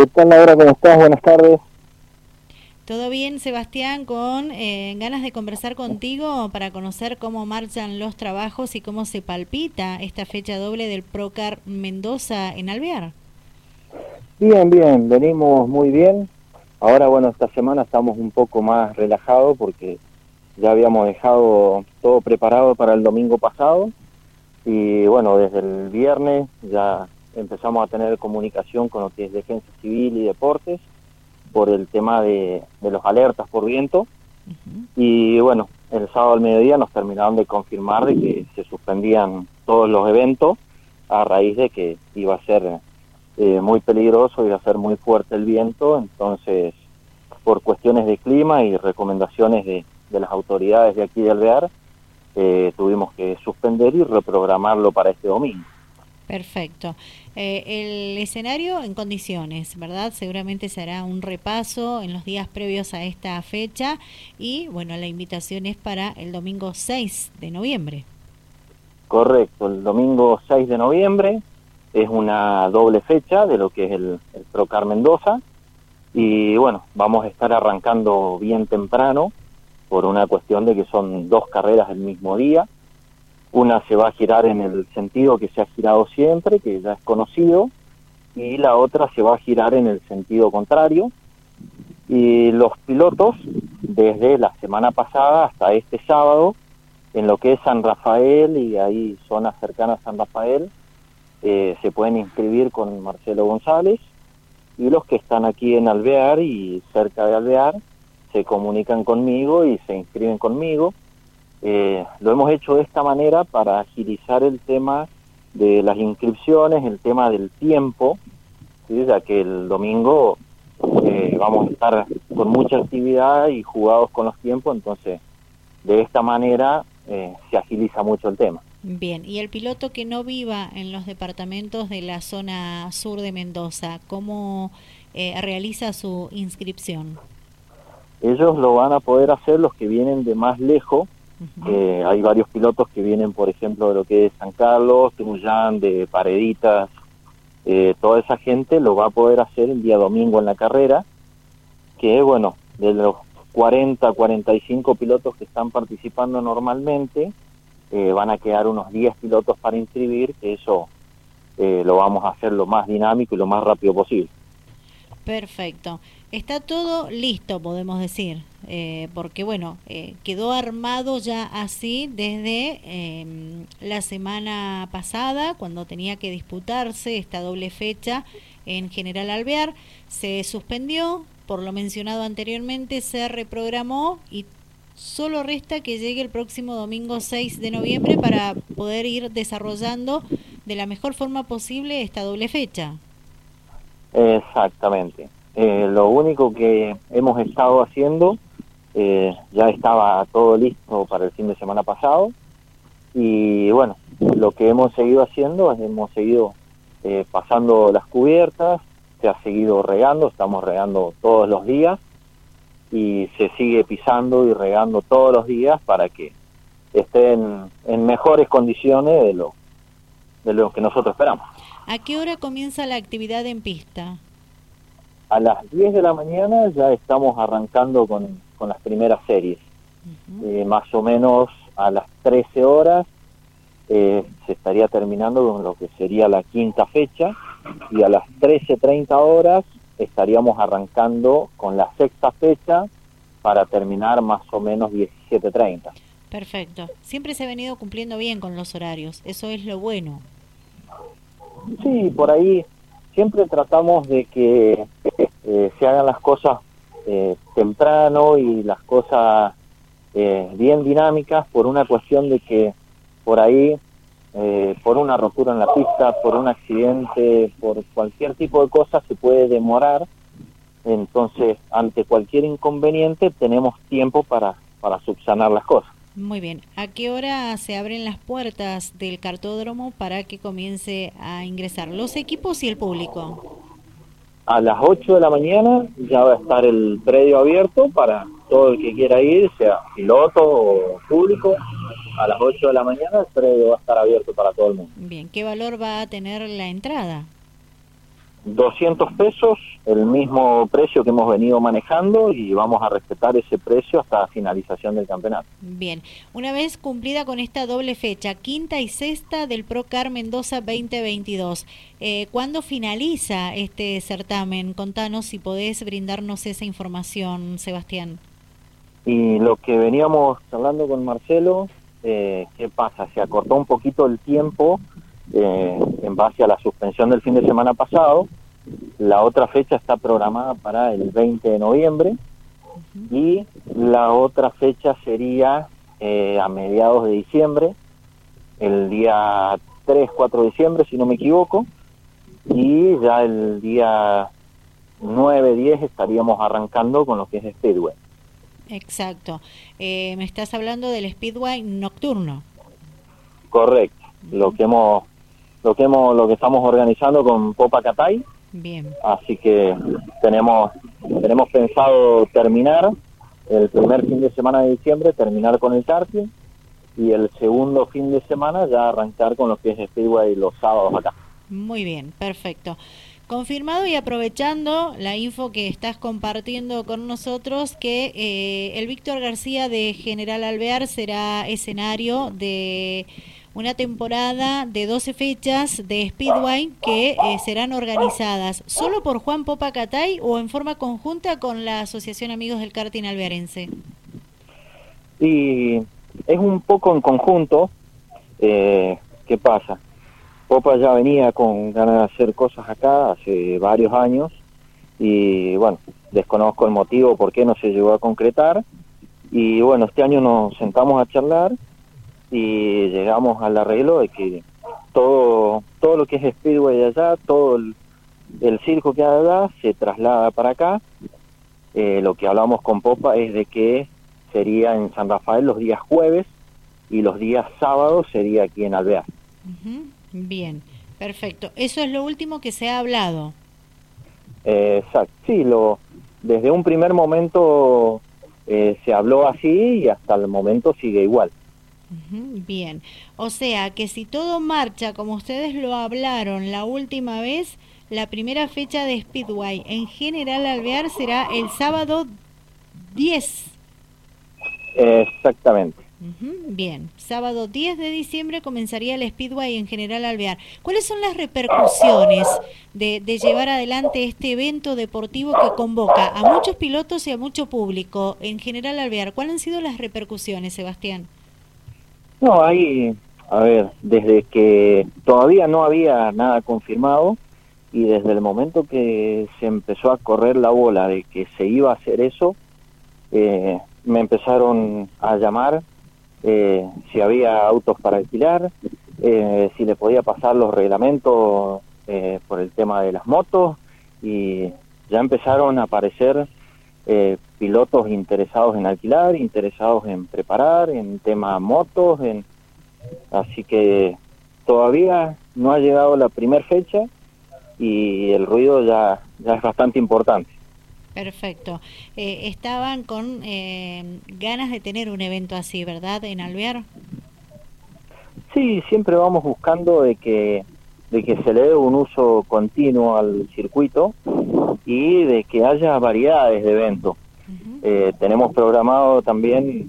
¿Qué tal Laura? ¿Cómo estás? Buenas tardes. Todo bien, Sebastián, con eh, ganas de conversar contigo para conocer cómo marchan los trabajos y cómo se palpita esta fecha doble del Procar Mendoza en Alvear. Bien, bien, venimos muy bien. Ahora, bueno, esta semana estamos un poco más relajados porque ya habíamos dejado todo preparado para el domingo pasado y bueno, desde el viernes ya empezamos a tener comunicación con lo que es Defensa Civil y Deportes por el tema de, los alertas por viento. Y bueno, el sábado al mediodía nos terminaron de confirmar de que se suspendían todos los eventos a raíz de que iba a ser eh, muy peligroso, iba a ser muy fuerte el viento, entonces por cuestiones de clima y recomendaciones de, las autoridades de aquí de Alvear, eh, tuvimos que suspender y reprogramarlo para este domingo. Perfecto. Eh, el escenario en condiciones, ¿verdad? Seguramente se hará un repaso en los días previos a esta fecha y bueno, la invitación es para el domingo 6 de noviembre. Correcto, el domingo 6 de noviembre es una doble fecha de lo que es el, el Procar Mendoza y bueno, vamos a estar arrancando bien temprano por una cuestión de que son dos carreras el mismo día una se va a girar en el sentido que se ha girado siempre, que ya es conocido, y la otra se va a girar en el sentido contrario. Y los pilotos, desde la semana pasada hasta este sábado, en lo que es San Rafael y ahí zonas cercanas a San Rafael, eh, se pueden inscribir con Marcelo González y los que están aquí en Alvear y cerca de Alvear se comunican conmigo y se inscriben conmigo eh, lo hemos hecho de esta manera para agilizar el tema de las inscripciones, el tema del tiempo, ya que el domingo eh, vamos a estar con mucha actividad y jugados con los tiempos, entonces de esta manera eh, se agiliza mucho el tema. Bien, y el piloto que no viva en los departamentos de la zona sur de Mendoza, ¿cómo realiza su inscripción? Ellos lo van a poder hacer los que vienen de más lejos, eh, hay varios pilotos que vienen, por ejemplo, de lo que es San Carlos, Truján, de Pareditas. Eh, toda esa gente lo va a poder hacer el día domingo en la carrera, que bueno, de los 40, 45 pilotos que están participando normalmente, eh, van a quedar unos 10 pilotos para inscribir, que eso lo vamos a hacer lo más dinámico y lo más rápido posible. Perfecto. Está todo listo, podemos decir, eh, porque bueno, eh, quedó armado ya así desde em, la semana pasada, cuando tenía que disputarse esta doble fecha en General Alvear, se suspendió, por lo mencionado anteriormente, se reprogramó y solo resta que llegue el próximo domingo 6 de noviembre para poder ir desarrollando de la mejor forma posible esta doble fecha. Exactamente. Eh, lo único que hemos estado haciendo, eh, ya estaba todo listo para el fin de semana pasado y bueno, lo que hemos seguido haciendo es hemos seguido eh, pasando las cubiertas, se ha seguido regando, estamos regando todos los días y se sigue pisando y regando todos los días para que estén en mejores condiciones de lo, de lo que nosotros esperamos. ¿A qué hora comienza la actividad en pista? A las 10 de la mañana ya estamos arrancando con, las primeras series. Eh, más o menos a las 13 horas eh, se estaría terminando con lo que sería la quinta fecha y a las 13.30 horas estaríamos arrancando con la sexta fecha para terminar más o menos 17.30. Perfecto. Siempre se ha venido cumpliendo bien con los horarios. Eso es lo bueno. Sí, por ahí siempre tratamos de que eh, se hagan las cosas eh, temprano y las cosas eh, bien dinámicas por una cuestión de que por ahí, por una rotura en la pista, por un accidente, por cualquier tipo de cosa se puede demorar. Entonces, ante cualquier inconveniente tenemos tiempo para, para subsanar las cosas. Muy bien. ¿A qué hora se abren las puertas del cartódromo para que comience a ingresar los equipos y el público? A las 8 de la mañana ya va a estar el predio abierto para todo el que quiera ir, sea piloto o público. A las 8 de la mañana el predio va a estar abierto para todo el mundo. Bien, ¿qué valor va a tener la entrada? 200 pesos, el mismo precio que hemos venido manejando y vamos a respetar ese precio hasta finalización del campeonato. Bien, una vez cumplida con esta doble fecha, quinta y sexta del Procar Mendoza 2022, eh, ¿cuándo finaliza este certamen? Contanos si podés brindarnos esa información, Sebastián. Y lo que veníamos hablando con Marcelo, eh, ¿qué pasa? Se acortó un poquito el tiempo eh, en base a la suspensión del fin de semana pasado. La otra fecha está programada para el 20 de noviembre y la otra fecha sería eh, a mediados de diciembre, el día 3, 4 de diciembre, si no me equivoco, y ya el día 9, 10 estaríamos arrancando con lo que es Speedway. Exacto. Eh, me estás hablando del Speedway nocturno. Correcto. Lo que hemos lo que hemos lo que estamos organizando con Popa Catay. Bien. Así que tenemos tenemos pensado terminar el primer fin de semana de diciembre terminar con el karting y el segundo fin de semana ya arrancar con lo que es Speedway los sábados acá. Muy bien, perfecto. Confirmado y aprovechando la info que estás compartiendo con nosotros, que eh, el Víctor García de General Alvear será escenario de una temporada de 12 fechas de Speedway que eh, serán organizadas solo por Juan Popa Catay o en forma conjunta con la Asociación Amigos del Karting Alvearense. Y es un poco en conjunto. Eh, ¿Qué pasa? Popa ya venía con ganas de hacer cosas acá hace varios años y bueno, desconozco el motivo por qué no se llegó a concretar y bueno, este año nos sentamos a charlar y llegamos al arreglo de que todo todo lo que es Speedway de allá, todo el, circo que hay allá se traslada para acá. Eh, lo que hablamos con Popa es de que sería en San Rafael los días jueves y los días sábados sería aquí en Alvear. Bien, perfecto. Eso es lo último que se ha hablado. Eh, exacto, sí, lo, desde un primer momento eh, se habló así y hasta el momento sigue igual. Bien, o sea que si todo marcha como ustedes lo hablaron la última vez, la primera fecha de Speedway en General Alvear será el sábado 10. Exactamente. Bien, sábado 10 de diciembre comenzaría el Speedway en General Alvear. ¿Cuáles son las repercusiones de, llevar adelante este evento deportivo que convoca a muchos pilotos y a mucho público en General Alvear? ¿Cuáles han sido las repercusiones, Sebastián? No, ahí, a ver, desde que todavía no había nada confirmado y desde el momento que se empezó a correr la bola de que se iba a hacer eso, eh, me empezaron a llamar eh, si había autos para alquilar, eh, si le podía pasar los reglamentos eh, por el tema de las motos y ya empezaron a aparecer pilotos interesados en alquilar, interesados en preparar, en tema motos, en... así que todavía no ha llegado la primera fecha y el ruido ya, ya es bastante importante. Perfecto. Eh, estaban con eh, ganas de tener un evento así, ¿verdad? En Alvear. Sí, siempre vamos buscando de que de que se le dé un uso continuo al circuito y de que haya variedades de eventos. Eh, tenemos programado también,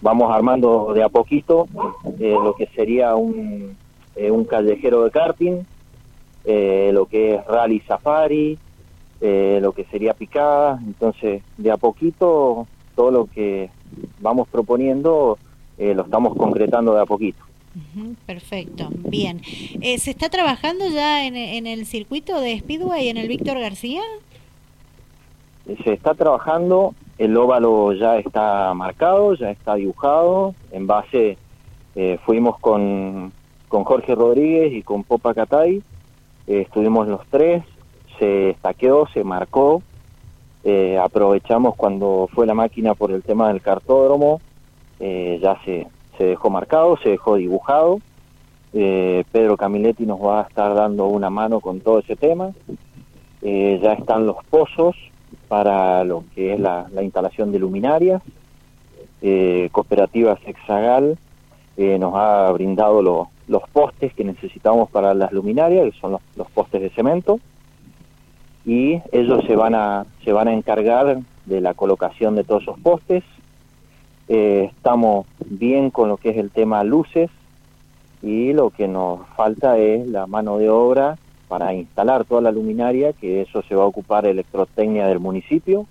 vamos armando de a poquito lo que sería un, un callejero de karting, lo que es rally safari, eh, lo que sería picada, entonces de a poquito todo lo que vamos proponiendo eh, lo estamos concretando de a poquito. Perfecto, bien. Eh, ¿Se está trabajando ya en, en, el circuito de Speedway en el Víctor García? Se está trabajando, el óvalo ya está marcado, ya está dibujado, en base, fuimos con, con Jorge Rodríguez y con Popa Catay, estuvimos los tres, se estaqueó, se marcó, eh, aprovechamos cuando fue la máquina por el tema del cartódromo, eh, ya se, se dejó marcado, se dejó dibujado, eh, Pedro Camiletti nos va a estar dando una mano con todo ese tema, ya están los pozos para lo que es la, instalación de luminarias, cooperativa Sexagal eh, nos ha brindado los postes que necesitamos para las luminarias, que son los, postes de cemento, y ellos se van a se van a encargar de la colocación de todos esos postes. Eh, estamos bien con lo que es el tema luces y lo que nos falta es la mano de obra para instalar toda la luminaria, que eso se va a ocupar Electrotecnia del municipio.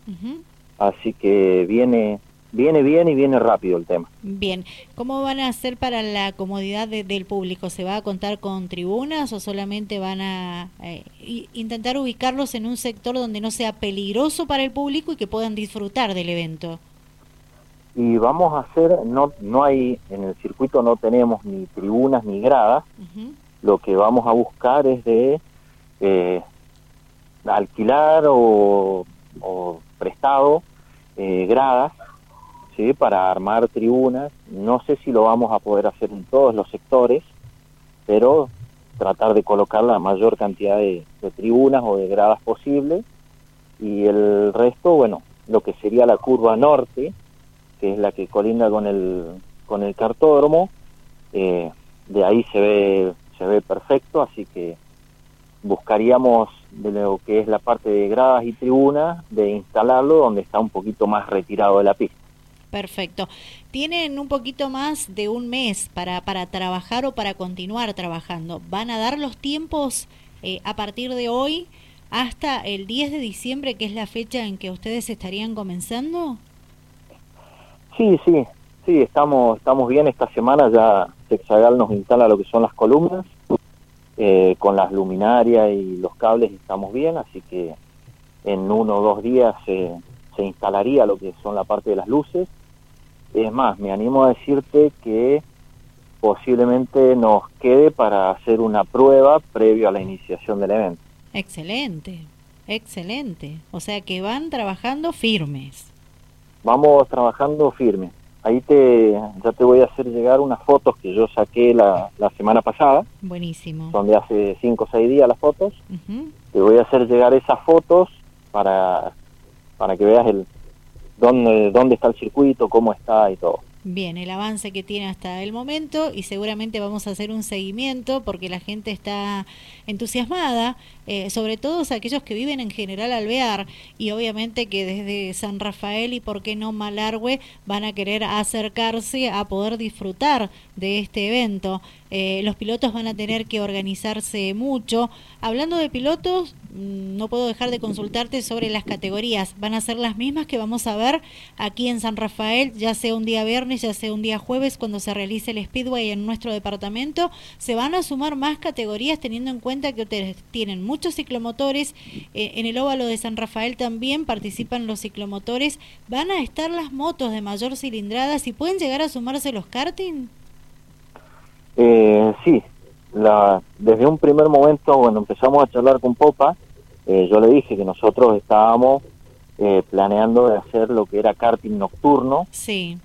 Así que viene viene bien y viene rápido el tema. Bien, ¿cómo van a hacer para la comodidad del público? ¿Se va a contar con tribunas o solamente van a eh, intentar ubicarlos en un sector donde no sea peligroso para el público y que puedan disfrutar del evento? Y vamos a hacer, no, no hay, en el circuito no tenemos ni tribunas ni gradas, lo que vamos a buscar es de eh, alquilar o, prestado eh, gradas ¿sí? para armar tribunas. No sé si lo vamos a poder hacer en todos los sectores, pero tratar de colocar la mayor cantidad de, tribunas o de gradas posible. Y el resto, bueno, lo que sería la curva norte, que es la que colinda con el, con el cartódromo, eh, de ahí se ve, se ve perfecto, así que buscaríamos de lo que es la parte de gradas y tribunas, de instalarlo donde está un poquito más retirado de la pista. Perfecto. Tienen un poquito más de un mes para, para trabajar o para continuar trabajando. ¿Van a dar los tiempos eh, a partir de hoy hasta el 10 de diciembre, que es la fecha en que ustedes estarían comenzando? Sí, sí, sí, estamos, estamos bien. Esta semana ya Texagal nos instala lo que son las columnas. Eh, con las luminarias y los cables estamos bien, así que en uno o dos días se, se instalaría lo que son la parte de las luces es más, me animo a decirte que posiblemente nos quede para hacer una prueba previo a la iniciación del evento. Excelente, excelente. O sea que van trabajando firmes. Vamos trabajando firmes. Ahí te, ya te voy a hacer llegar unas fotos que yo saqué la, la semana pasada. Buenísimo. Son de hace 5 o 6 días las fotos. Te voy a hacer llegar esas fotos para, para que veas el, dónde, dónde está el circuito, cómo está y todo. Bien, el avance que tiene hasta el momento y seguramente vamos a hacer un seguimiento porque la gente está entusiasmada, eh, sobre todo aquellos que viven en General Alvear y obviamente que desde San Rafael y por qué no Malargüe van a querer acercarse a poder disfrutar de este evento. Eh, los pilotos van a tener que organizarse mucho. Hablando de pilotos, mm, no puedo dejar de consultarte sobre las categorías. Van a ser las mismas que vamos a ver aquí en San Rafael, ya sea un día viernes, ya sea un día jueves, cuando se realice el Speedway en nuestro departamento. Se van a sumar más categorías teniendo en cuenta que ustedes tienen muchos ciclomotores. Eh, en el óvalo de San Rafael también participan los ciclomotores. ¿Van a estar las motos de mayor cilindrada? ¿Y pueden llegar a sumarse los karting? Eh, sí, la, desde un primer momento, bueno, empezamos a charlar con Popa, eh, yo le dije que nosotros estábamos eh, planeando de hacer lo que era karting nocturno. Sí.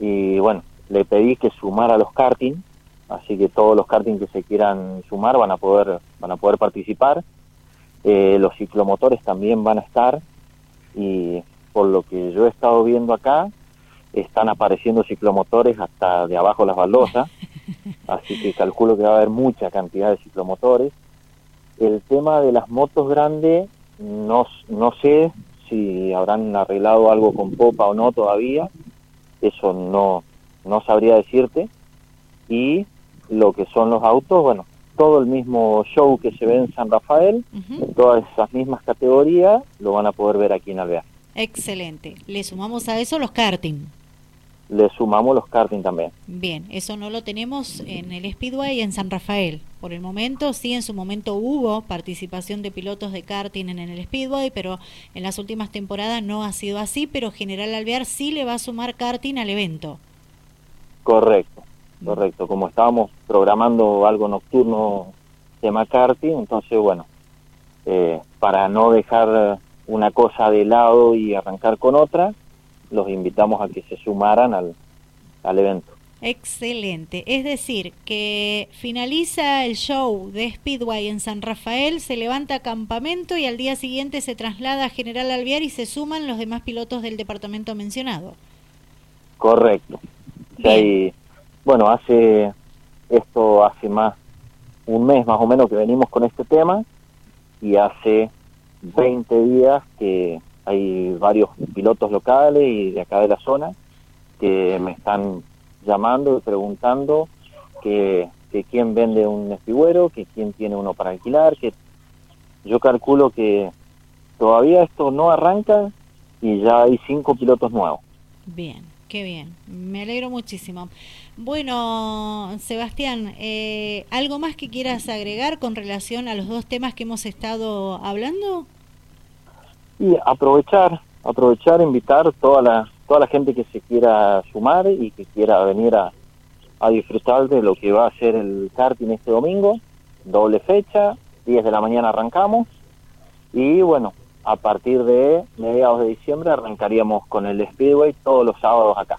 Y bueno, le pedí que sumara los karting, así que todos los karting que se quieran sumar van a poder, van a poder participar. Eh, los ciclomotores también van a estar y por lo que yo he estado viendo acá, están apareciendo ciclomotores hasta de abajo las baldosas. así que calculo que va a haber mucha cantidad de ciclomotores. El tema de las motos grandes, no, no sé si habrán arreglado algo con popa o no todavía, eso no, no sabría decirte. Y lo que son los autos, bueno, todo el mismo show que se ve en San Rafael, todas esas mismas categorías, lo van a poder ver aquí en Alvear. Excelente. Le sumamos a eso los karting le sumamos los karting también. Bien, eso no lo tenemos en el Speedway en San Rafael. Por el momento, sí, en su momento hubo participación de pilotos de karting en el Speedway, pero en las últimas temporadas no ha sido así, pero General Alvear sí le va a sumar karting al evento. Correcto, correcto. Como estábamos programando algo nocturno tema karting, entonces, bueno, eh, para no dejar una cosa de lado y arrancar con otra, los invitamos a que se sumaran al, al evento. Excelente. Es decir, que finaliza el show de Speedway en San Rafael, se levanta campamento y al día siguiente se traslada a General Alviar y se suman los demás pilotos del departamento mencionado. Correcto. hay, bueno, hace esto hace más un mes más o menos que venimos con este tema y hace 20 días que hay varios pilotos locales y de acá de la zona que me están llamando y preguntando que, que quién vende un espigüero, que quién tiene uno para alquilar, que yo calculo que todavía esto no arranca y ya hay cinco pilotos nuevos. Bien, qué bien, me alegro muchísimo. Bueno, Sebastián, eh, ¿algo más que quieras agregar con relación a los dos temas que hemos estado hablando? Y aprovechar, aprovechar, invitar toda la, toda la gente que se quiera sumar y que quiera venir a, a disfrutar de lo que va a ser el karting este domingo, doble fecha, 10 de la mañana arrancamos y bueno, a partir de mediados de diciembre arrancaríamos con el Speedway todos los sábados acá.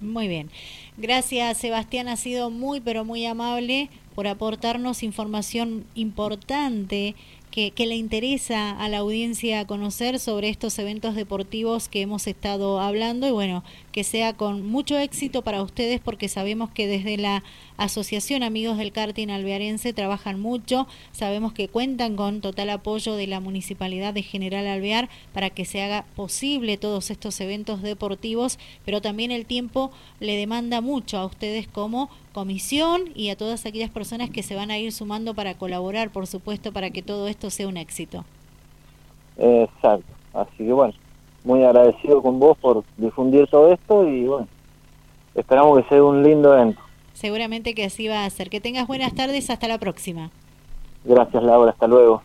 Muy bien. Gracias, Sebastián. Ha sido muy, pero muy amable por aportarnos información importante que, le interesa a la audiencia conocer sobre estos eventos deportivos que hemos estado hablando y bueno, que sea con mucho éxito para ustedes porque sabemos que desde la Asociación Amigos del Karting Alvearense trabajan mucho, sabemos que cuentan con total apoyo de la Municipalidad de General Alvear para que se haga posible todos estos eventos deportivos, pero también el tiempo le demanda mucho a ustedes como comisión y a todas aquellas personas que se van a ir sumando para colaborar, por supuesto, para que todo esto sea un éxito. Exacto, así que bueno, muy agradecido con vos por difundir todo esto y bueno, esperamos que sea un lindo evento. Seguramente que así va a ser. Que tengas buenas tardes, hasta la próxima. Gracias Laura, hasta luego.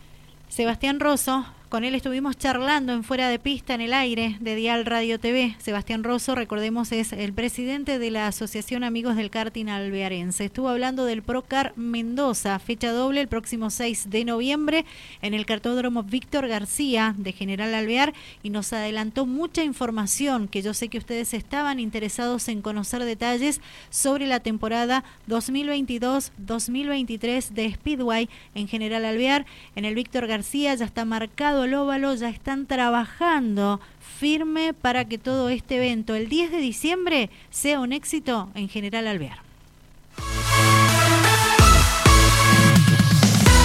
Sebastián Rosso, con él estuvimos charlando en Fuera de Pista en el aire de Dial Radio TV. Sebastián Rosso, recordemos, es el presidente de la Asociación Amigos del Karting Alvearense. Estuvo hablando del Procar Mendoza, fecha doble el próximo 6 de noviembre en el cartódromo Víctor García de General Alvear y nos adelantó mucha información que yo sé que ustedes estaban interesados en conocer detalles sobre la temporada 2022-2023 de Speedway en General Alvear. En el Víctor García ya está marcado el óvalo ya están trabajando firme para que todo este evento el 10 de diciembre sea un éxito en General Alvear.